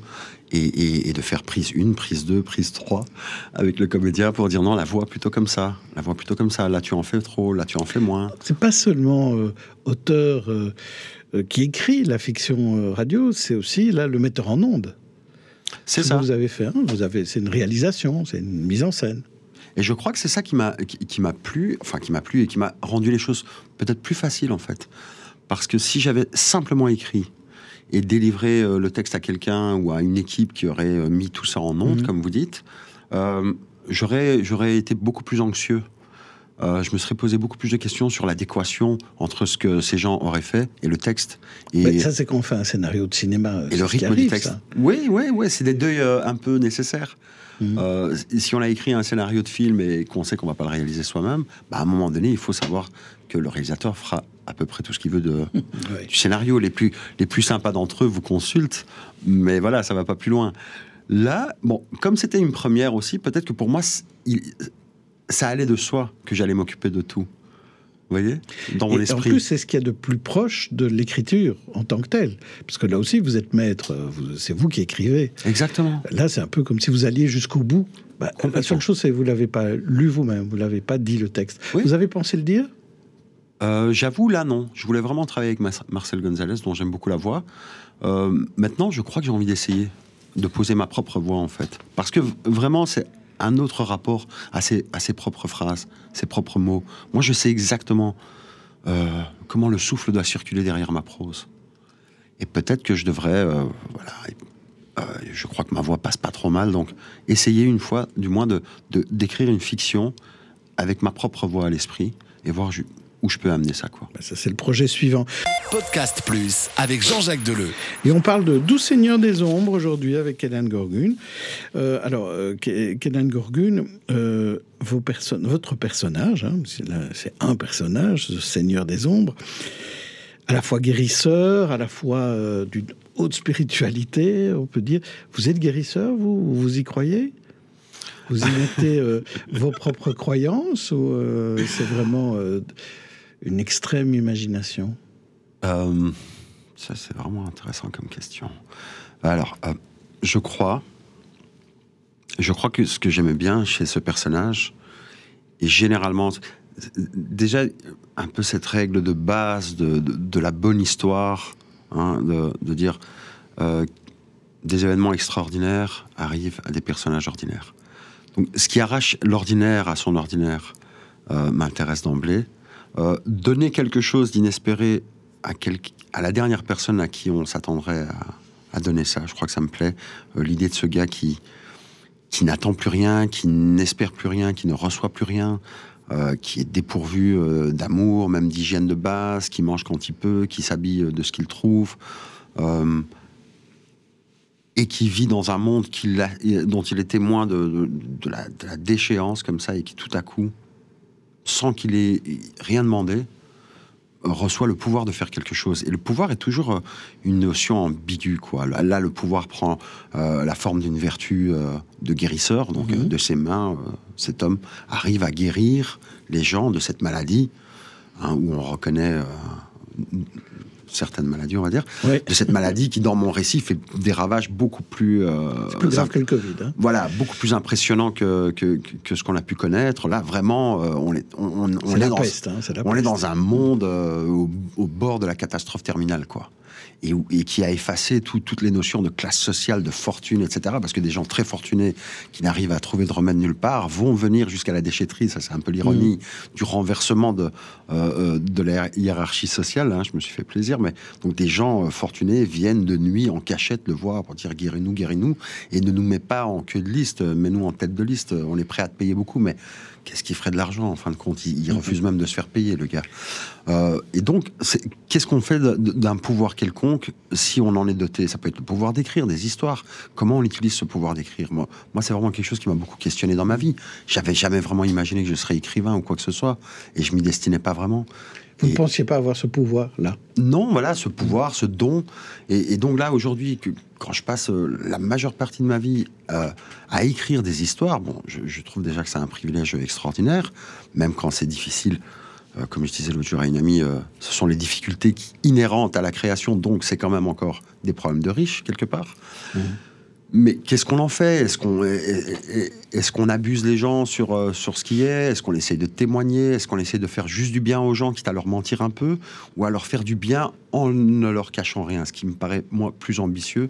et, et- et de faire prise 1, prise 2, prise 3 avec le comédien pour dire non, la voix plutôt comme ça, la voix plutôt comme ça, là tu en fais trop, là tu en fais moins. C'est pas seulement euh, auteur euh, qui écrit la fiction radio, c'est aussi là le metteur en onde. C'est Ce ça. que vous avez fait. hein, vous avez, c'est une réalisation, c'est une mise en scène. Et je crois que c'est ça qui m'a qui, qui m'a plu, enfin qui m'a plu et qui m'a rendu les choses peut-être plus faciles en fait. Parce que si j'avais simplement écrit et délivré euh, le texte à quelqu'un ou à une équipe qui aurait euh, mis tout ça en onde, Mhm. comme vous dites, euh, j'aurais j'aurais été beaucoup plus anxieux. Euh, je me serais posé beaucoup plus de questions sur l'adéquation entre ce que ces gens auraient fait et le texte. Et, Mais ça, c'est quand on fait un scénario de cinéma. et le rythme arrive, du texte. ça. Oui, oui, oui, c'est des deuils euh, un peu nécessaires. Mhm. Euh, si on a écrit un scénario de film et qu'on sait qu'on va pas le réaliser soi-même, bah, à un moment donné, il faut savoir que le réalisateur fera à peu près tout ce qu'il veut de, du scénario. Les plus, les plus sympas d'entre eux vous consultent, mais voilà, ça va pas plus loin. Là, bon, comme c'était une première aussi, peut-être que pour moi, il- ça allait de soi que j'allais m'occuper de tout. Vous voyez? Dans mon Et en esprit. plus, c'est ce qu'il y a de plus proche de l'écriture en tant que telle. Parce que là aussi, vous êtes maître, c'est vous qui écrivez. Exactement. Là, c'est un peu comme si vous alliez jusqu'au bout. Bah, la seule chose, c'est que vous l'avez pas lu vous-même, vous l'avez pas dit le texte. Oui. Vous avez pensé le dire? Euh, J'avoue, là, non. Je voulais vraiment travailler avec Marcel Gonzalez, dont j'aime beaucoup la voix. Euh, maintenant, je crois que j'ai envie d'essayer de poser ma propre voix, en fait. Parce que vraiment, c'est un autre rapport à ses, propres phrases, ses propres mots. Moi, je sais exactement euh, comment le souffle doit circuler derrière ma prose. Et peut-être que je devrais euh, voilà, euh, je crois que ma voix passe pas trop mal, donc essayer une fois, du moins, de d'écrire une fiction avec ma propre voix à l'esprit et voir où je peux amener ça. Quoi. Bah, ça, c'est le projet suivant. Podcast Plus avec Jean-Jacques Deleu. Et on parle de Doux Seigneur des Ombres aujourd'hui avec Kenan Gorgun. Euh, alors, euh, Kenan Gorgun, euh, vos votre personnage, hein, c'est un personnage, ce Seigneur des Ombres, à la fois guérisseur, à la fois d'une haute spiritualité, on peut dire. Vous êtes guérisseur, vous? Vous y croyez? Vous y mettez vos propres croyances ou c'est vraiment une extrême imagination euh, Ça, c'est vraiment intéressant comme question. Alors, euh, je crois, je crois que ce que j'aimais bien chez ce personnage, et généralement, déjà un peu cette règle de base de, la bonne histoire, hein, de, dire euh, des événements extraordinaires arrivent à des personnages ordinaires. Donc, ce qui arrache l'ordinaire à son ordinaire m'intéresse d'emblée. Euh, donner quelque chose d'inespéré à, la dernière personne à qui on s'attendrait à, donner ça, je crois que ça me plaît. Euh, l'idée de ce gars qui, qui n'attend plus rien, qui n'espère plus rien, qui ne reçoit plus rien, euh, qui est dépourvu d'amour, même d'hygiène de base, qui mange quand il peut, qui s'habille de ce qu'il trouve, et qui vit dans un monde dont il est témoin de, la, de, la, déchéance comme ça, et qui tout à coup sans qu'il ait rien demandé, reçoit le pouvoir de faire quelque chose. Et le pouvoir est toujours euh, une notion ambiguë. Quoi. Là, le pouvoir prend euh, la forme d'une vertu euh, de guérisseur. Donc, mhm. de ses mains, cet homme arrive à guérir les gens de cette maladie, hein, où on reconnaît certaines maladies, on va dire, de cette maladie qui, dans mon récit, fait des ravages beaucoup plus... Euh, plus grave que le Covid. Hein. Voilà, beaucoup plus impressionnant que, que, que ce qu'on a pu connaître. Là, vraiment, euh, on est, on, on est, dans, peste, hein, on est dans un monde euh, au, au, bord de la catastrophe terminale, quoi et, qui a effacé toutes les notions de classe sociale, de fortune, etc. Parce que des gens très fortunés qui n'arrivent à trouver de remède nulle part vont venir jusqu'à la déchetterie. Ça, c'est un peu l'ironie mm. du renversement de, euh, de la hiérarchie sociale. Hein. je me suis fait plaisir. Mais donc, des gens euh, fortunés viennent de nuit en cachette le voir pour dire guéris-nous, guéris-nous, et ne nous met pas en queue de liste, mais nous en tête de liste. On est prêt à te payer beaucoup, mais qu'est-ce qui ferait de l'argent en fin de compte? Il, il, refuse même de se faire payer, le gars. Euh, et donc, qu'est-ce qu'on fait d'un pouvoir quelconque si on en est doté? Ça peut être le pouvoir d'écrire des histoires. Comment on utilise ce pouvoir d'écrire? Moi, moi c'est vraiment quelque chose qui m'a beaucoup questionné dans ma vie. J'avais jamais vraiment imaginé que je serais écrivain ou quoi que ce soit, et je m'y destinais pas vraiment. Vous ne pensiez pas avoir ce pouvoir-là? Non, voilà, ce pouvoir, ce don. Et, donc là, aujourd'hui, quand je passe euh, la majeure partie de ma vie euh, à écrire des histoires, bon, je, trouve déjà que c'est un privilège extraordinaire, même quand c'est difficile. Euh, comme je disais l'autre jour à une amie, ce sont les difficultés inhérentes à la création, donc c'est quand même encore des problèmes de riches, quelque part. Mmh. Mais qu'est-ce qu'on en fait? Est-ce qu'on est, qu'on abuse les gens sur, euh, sur ce qui est? Est-ce qu'on essaye de témoigner? Est-ce qu'on essaie de faire juste du bien aux gens, quitte à leur mentir un peu? Ou à leur faire du bien en ne leur cachant rien Ce qui me paraît, moi, plus ambitieux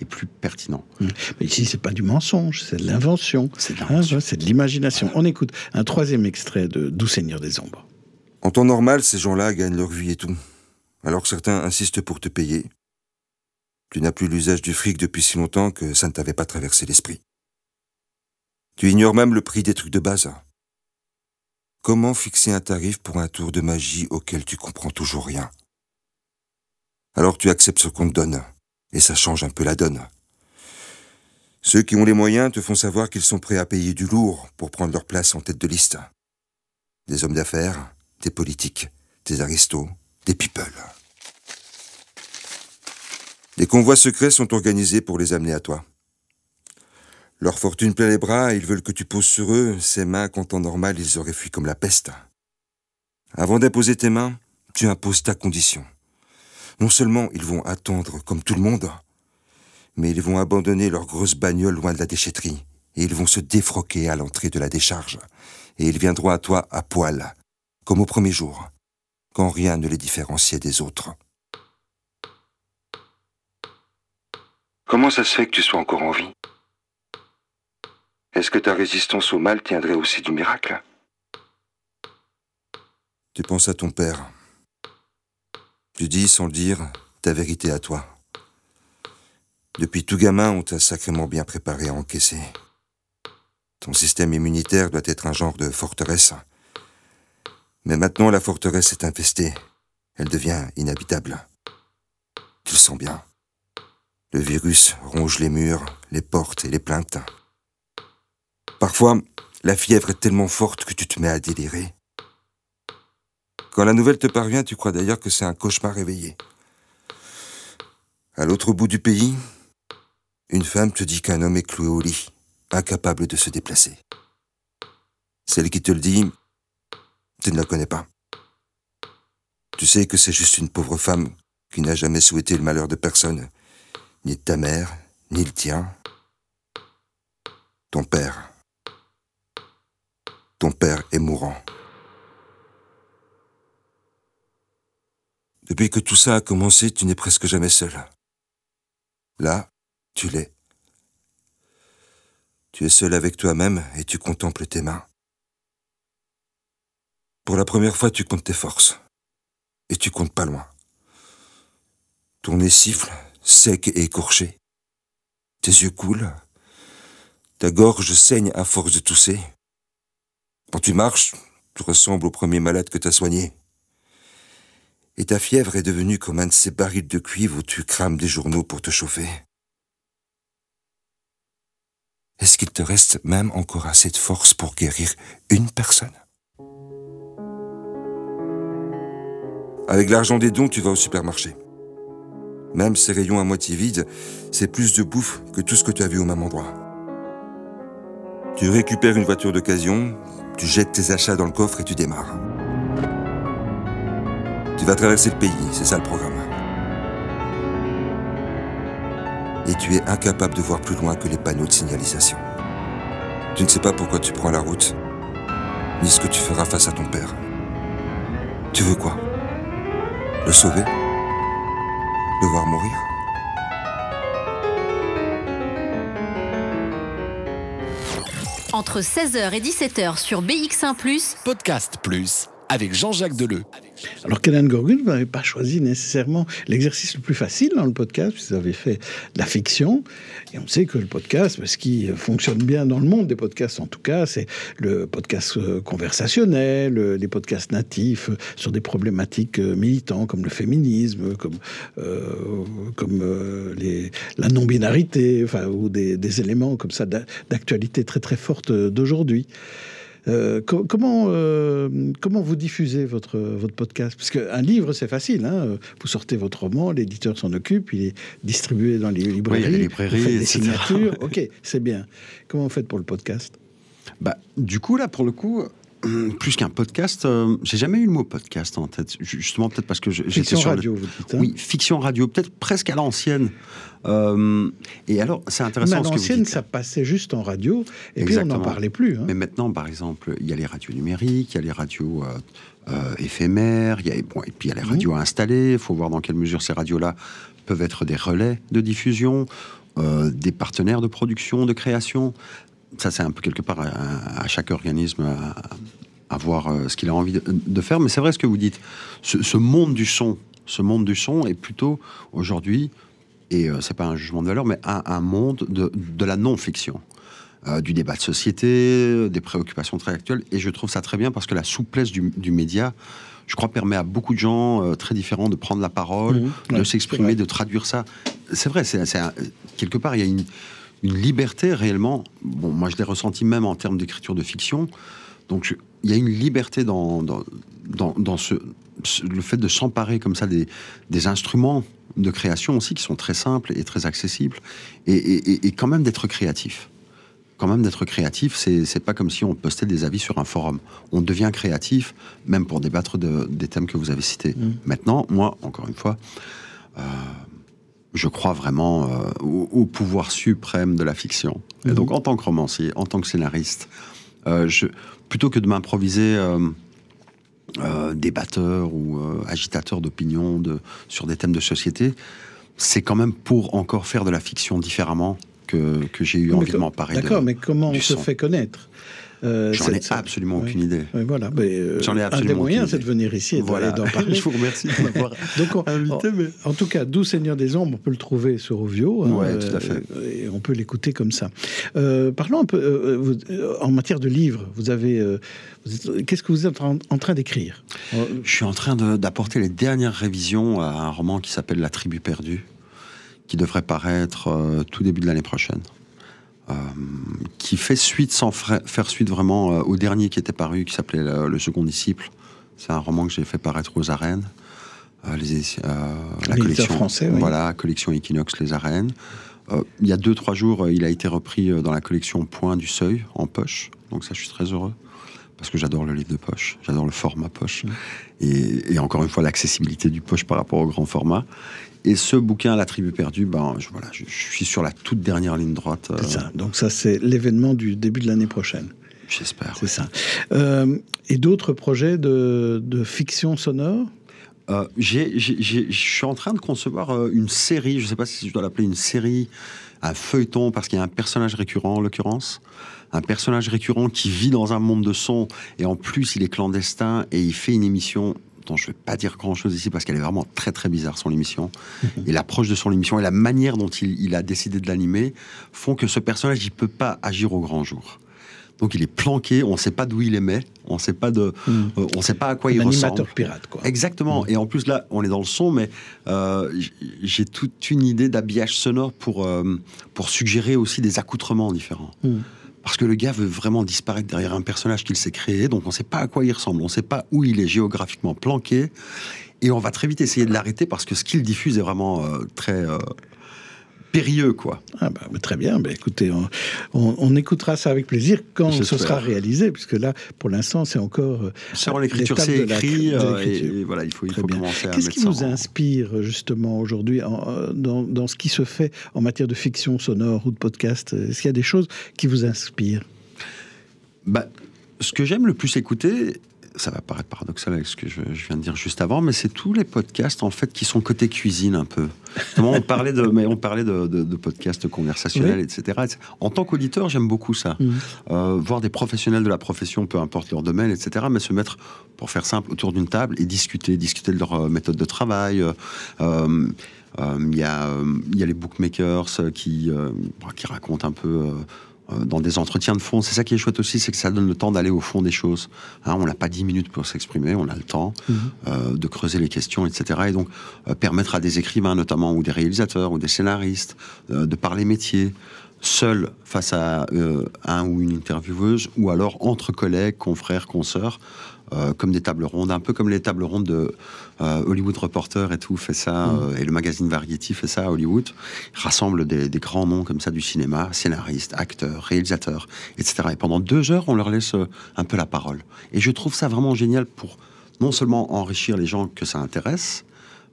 et plus pertinent. Mmh. Mais ici, c'est pas du mensonge, c'est de l'invention. C'est de hein, l'imagination. On écoute un troisième extrait de Doux Seigneur des Ombres. En temps normal, ces gens-là gagnent leur vie et tout. Alors que certains insistent pour te payer, tu n'as plus l'usage du fric depuis si longtemps que ça ne t'avait pas traversé l'esprit. Tu ignores même le prix des trucs de base. Comment fixer un tarif pour un tour de magie auquel tu comprends toujours rien? Alors tu acceptes ce qu'on te donne, et ça change un peu la donne. Ceux qui ont les moyens te font savoir qu'ils sont prêts à payer du lourd pour prendre leur place en tête de liste. Des hommes d'affaires, des politiques, des aristos, des people. Des convois secrets sont organisés pour les amener à toi. Leur fortune plein les bras, ils veulent que tu poses sur eux ces mains qu'en temps normal ils auraient fui comme la peste. Avant d'imposer tes mains, tu imposes ta condition. Non seulement ils vont attendre comme tout le monde, mais ils vont abandonner leur grosse bagnole loin de la déchetterie, et ils vont se défroquer à l'entrée de la décharge, et ils viendront à toi à poil, comme au premier jour, quand rien ne les différenciait des autres. Comment ça se fait que tu sois encore en vie? Est-ce que ta résistance au mal tiendrait aussi du miracle? Tu penses à ton père. Tu dis sans le dire ta vérité à toi. Depuis tout gamin, on t'a sacrément bien préparé à encaisser. Ton système immunitaire doit être un genre de forteresse. Mais maintenant, la forteresse est infestée. Elle devient inhabitable. Tu le sens bien. Le virus ronge les murs, les portes et les plaintes. Parfois, la fièvre est tellement forte que tu te mets à délirer. Quand la nouvelle te parvient, tu crois d'ailleurs que c'est un cauchemar réveillé. À l'autre bout du pays, une femme te dit qu'un homme est cloué au lit, incapable de se déplacer. Celle qui te le dit, tu ne la connais pas. Tu sais que c'est juste une pauvre femme qui n'a jamais souhaité le malheur de personne, ni ta mère, ni le tien. Ton père. Ton père est mourant. Depuis que tout ça a commencé, tu n'es presque jamais seul. Là, tu l'es. Tu es seul avec toi-même et tu contemples tes mains. Pour la première fois, tu comptes tes forces. Et tu comptes pas loin. Ton nez siffle, sec et écorché. Tes yeux coulent. Ta gorge saigne à force de tousser. Quand tu marches, tu ressembles au premier malade que t'as soigné. Et ta fièvre est devenue comme un de ces barils de cuivre où tu crames des journaux pour te chauffer. Est-ce qu'il te reste même encore assez de force pour guérir une personne? Avec l'argent des dons, tu vas au supermarché. Même ces rayons à moitié vides, c'est plus de bouffe que tout ce que tu as vu au même endroit. Tu récupères une voiture d'occasion, tu jettes tes achats dans le coffre et tu démarres. Tu vas traverser le pays, c'est ça le programme. Et tu es incapable de voir plus loin que les panneaux de signalisation. Tu ne sais pas pourquoi tu prends la route, ni ce que tu feras face à ton père. Tu veux quoi? Le sauver? Le voir mourir Entre 16h et 17h sur BX1 ⁇ Podcast Plus avec Jean-Jacques Deleu. Alors, Kenan Gorgun, vous n'avez pas choisi nécessairement l'exercice le plus facile dans le podcast, vous avez fait de la fiction. Et on sait que le podcast, ce qui fonctionne bien dans le monde des podcasts, en tout cas, c'est le podcast euh, conversationnel, euh, les podcasts natifs euh, sur des problématiques militantes comme le féminisme, comme, la non-binarité, enfin, ou des, des éléments comme ça d'actualité très très forte d'aujourd'hui. Euh, comment, euh, comment vous diffusez votre, votre podcast? Parce qu'un livre, c'est facile. Hein vous sortez votre roman, l'éditeur s'en occupe, il est distribué dans les librairies, oui, les librairies des signatures. ok, c'est bien. Comment vous faites pour le podcast? Bah, Du coup, là, pour le coup, plus qu'un podcast, euh, j'ai jamais eu le mot podcast en tête. Justement, peut-être parce que j'étais fiction sur radio, vous dites. Hein oui, fiction radio, peut-être presque à l'ancienne. Euh, et alors, c'est intéressant. Mais à l'ancienne, ça passait juste en radio, et puis on n'en parlait plus. Hein. Mais maintenant, par exemple, il y a les radios numériques, il y a les radios euh, éphémères, il y a, bon, et puis il y a les mmh. radios installées. Il faut voir dans quelle mesure ces radios-là peuvent être des relais de diffusion, des partenaires de production, de création ça, c'est un peu quelque part à, chaque organisme à, voir euh, ce qu'il a envie de, faire. Mais c'est vrai ce que vous dites. Ce, monde du son, ce monde du son est plutôt aujourd'hui, et euh, c'est pas un jugement de valeur, mais un, monde de, la non-fiction. Euh, du débat de société, des préoccupations très actuelles. Et je trouve ça très bien parce que la souplesse du, média, je crois, permet à beaucoup de gens très différents de prendre la parole, mmh. de s'exprimer, de traduire ça. C'est vrai, c'est quelque part, il y a une, une liberté réellement. Bon, moi je l'ai ressenti même en termes d'écriture de fiction. Donc il y a une liberté dans, dans, dans, ce, le fait de s'emparer comme ça des, des, instruments de création aussi qui sont très simples et très accessibles et, et, et quand même d'être créatif. Quand même d'être créatif, c'est pas comme si on postait des avis sur un forum. On devient créatif, même pour débattre de, des thèmes que vous avez cités. Mmh. Maintenant, moi, encore une fois, euh, je crois vraiment euh, au, pouvoir suprême de la fiction. Et donc, mhm. en tant que romancier, en tant que scénariste, euh, je, plutôt que de m'improviser euh, débatteur ou agitateur d'opinion de, sur des thèmes de société, c'est quand même pour encore faire de la fiction différemment que, que j'ai eu envie de m'emparer. D'accord, mais comment on se fait connaître? Euh, J'en ai absolument aucune idée. voilà, euh, J'en ai absolument Un des moyens, c'est de venir ici et voilà. d'en parler. Je vous remercie de m'avoir invité. Mais... En tout cas, Doux Seigneur des Ombres, on peut le trouver sur Ovio. Hein, ouais, tout à fait. Et on peut l'écouter comme ça. Euh, parlons un peu, vous, en matière de livres, vous avez... Qu'est-ce que vous êtes en, en train d'écrire? Je suis en train d'apporter les dernières révisions à un roman qui s'appelle La tribu perdue, qui devrait paraître tout début de l'année prochaine. Euh, qui fait suite sans faire suite vraiment euh, au dernier qui était paru, qui s'appelait le, Second Disciple. C'est un roman que j'ai fait paraître aux arènes. Euh, les, la collection français, oui. voilà, collection Equinox Les Arènes. il y a deux trois jours, il a été repris dans la collection Point du Seuil en poche. Donc ça, je suis très heureux parce que j'adore le livre de poche, j'adore le format poche, mmh. et, et, encore une fois l'accessibilité du poche par rapport au grand format. Et ce bouquin, La tribu perdue, ben, je, voilà, je, suis sur la toute dernière ligne droite. Euh... Ça. Donc ça, c'est l'événement du début de l'année prochaine. J'espère. C'est ça. Euh, et d'autres projets de, de, fiction sonore? Euh, Je suis en train de concevoir euh, une série, je ne sais pas si je dois l'appeler une série, un feuilleton, parce qu'il y a un personnage récurrent en l'occurrence. Un personnage récurrent qui vit dans un monde de son, et en plus il est clandestin, et il fait une émission dont je ne vais pas dire grand-chose ici parce qu'elle est vraiment très très bizarre son émission. et l'approche de son émission et la manière dont il, il a décidé de l'animer font que ce personnage, il peut pas agir au grand jour. Donc il est planqué, on ne sait pas d'où il émet, on ne sait pas de, Mm. euh, on sait pas à quoi Un il animateur ressemble. pirate, quoi. Exactement. Et en plus là, on est dans le son, mais euh, j'ai toute une idée d'habillage sonore pour euh, pour suggérer aussi des accoutrements différents. Parce que le gars veut vraiment disparaître derrière un personnage qu'il s'est créé, donc on ne sait pas à quoi il ressemble, on ne sait pas où il est géographiquement planqué, et on va très vite essayer de l'arrêter parce que ce qu'il diffuse est vraiment euh, très euh, périlleux, quoi. Ah bah, très bien, bah, écoutez, on, on- on écoutera ça avec plaisir quand ce sera réalisé, puisque là, pour l'instant, c'est encore... euh, C'est en l'écriture, c'est la- écrit, euh, et, et voilà, il faut, il faut bien. commencer à Qu'est-ce qui ça vous en- inspire justement aujourd'hui euh, dans, dans ce qui se fait en matière de fiction sonore ou de podcast? Est-ce qu'il y a des choses qui vous inspirent? Bah, ce que j'aime le plus écouter, ça va paraître paradoxal avec ce que je, je viens de dire juste avant, mais c'est tous les podcasts en fait qui sont côté cuisine un peu. On parlait de, mais on parlait de, de- de podcasts conversationnels, Oui. etc. En tant qu'auditeur, j'aime beaucoup ça. Mhm. Euh, voir des professionnels de la profession, peu importe leur domaine, etc. Mais se mettre, pour faire simple, autour d'une table et discuter, discuter de leur euh, méthode de travail. Euh, Il y, a, euh, il y a les bookmakers qui, euh, qui racontent un peu dans des entretiens de fond. C'est ça qui est chouette aussi, c'est que ça donne le temps d'aller au fond des choses. Hein, on n'a pas 10 minutes pour s'exprimer, on a le temps euh, de creuser les questions, etc. Et donc euh, permettre à des écrivains notamment, ou des réalisateurs, ou des scénaristes, euh, de parler métier, seuls face à euh, un ou une intervieweuse, ou alors entre collègues, confrères, consoeurs, euh, comme des tables rondes, un peu comme les tables rondes de euh, Hollywood Reporter et tout fait ça, euh, et le magazine Variety fait ça à Hollywood, rassemble des, des grands noms comme ça du cinéma, scénaristes, acteurs, réalisateurs, etc. Et pendant deux heures, on leur laisse un peu la parole. Et je trouve ça vraiment génial pour non seulement enrichir les gens que ça intéresse,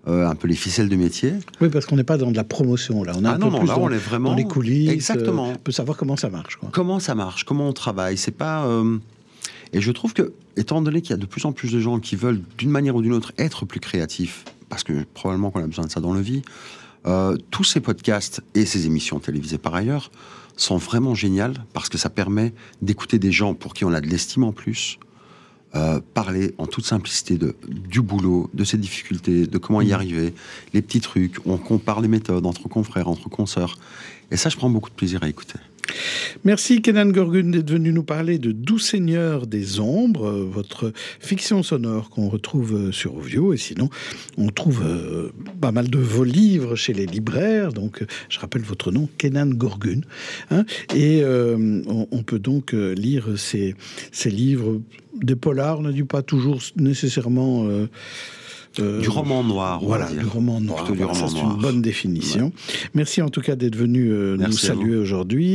euh, un peu les ficelles de métier. Oui, parce qu'on n'est pas dans de la promotion, là. On est Ah un non, peu non, plus là, dans, on est vraiment- dans les coulisses. Exactement. euh, on peut savoir comment ça marche, quoi. comment ça marche, comment on travaille. C'est pas. euh, Et je trouve que, étant donné qu'il y a de plus en plus de gens qui veulent, d'une manière ou d'une autre, être plus créatifs, parce que probablement qu'on a besoin de ça dans la vie, euh, tous ces podcasts et ces émissions télévisées par ailleurs sont vraiment géniales parce que ça permet d'écouter des gens pour qui on a de l'estime en plus. euh, parler en toute simplicité de, du boulot, de ses difficultés, de comment y arriver, les petits trucs. On compare les méthodes entre confrères, entre consoeurs. Et ça, je prends beaucoup de plaisir à écouter. Merci Kenan Gorgun d'être venu nous parler de Doux Seigneur des Ombres, euh, votre fiction sonore qu'on retrouve euh, sur Ovio. Et sinon, on trouve euh, pas mal de vos livres chez les libraires. Donc, je rappelle votre nom, Kenan Gorgun. hein. et euh, on, on peut donc lire ces, ces livres des polars, ne dit pas toujours nécessairement. euh, euh, Du roman noir, on Voilà, du roman noir. Voilà, c'est une bonne définition. Merci en tout cas d'être venu euh, nous saluer aujourd'hui.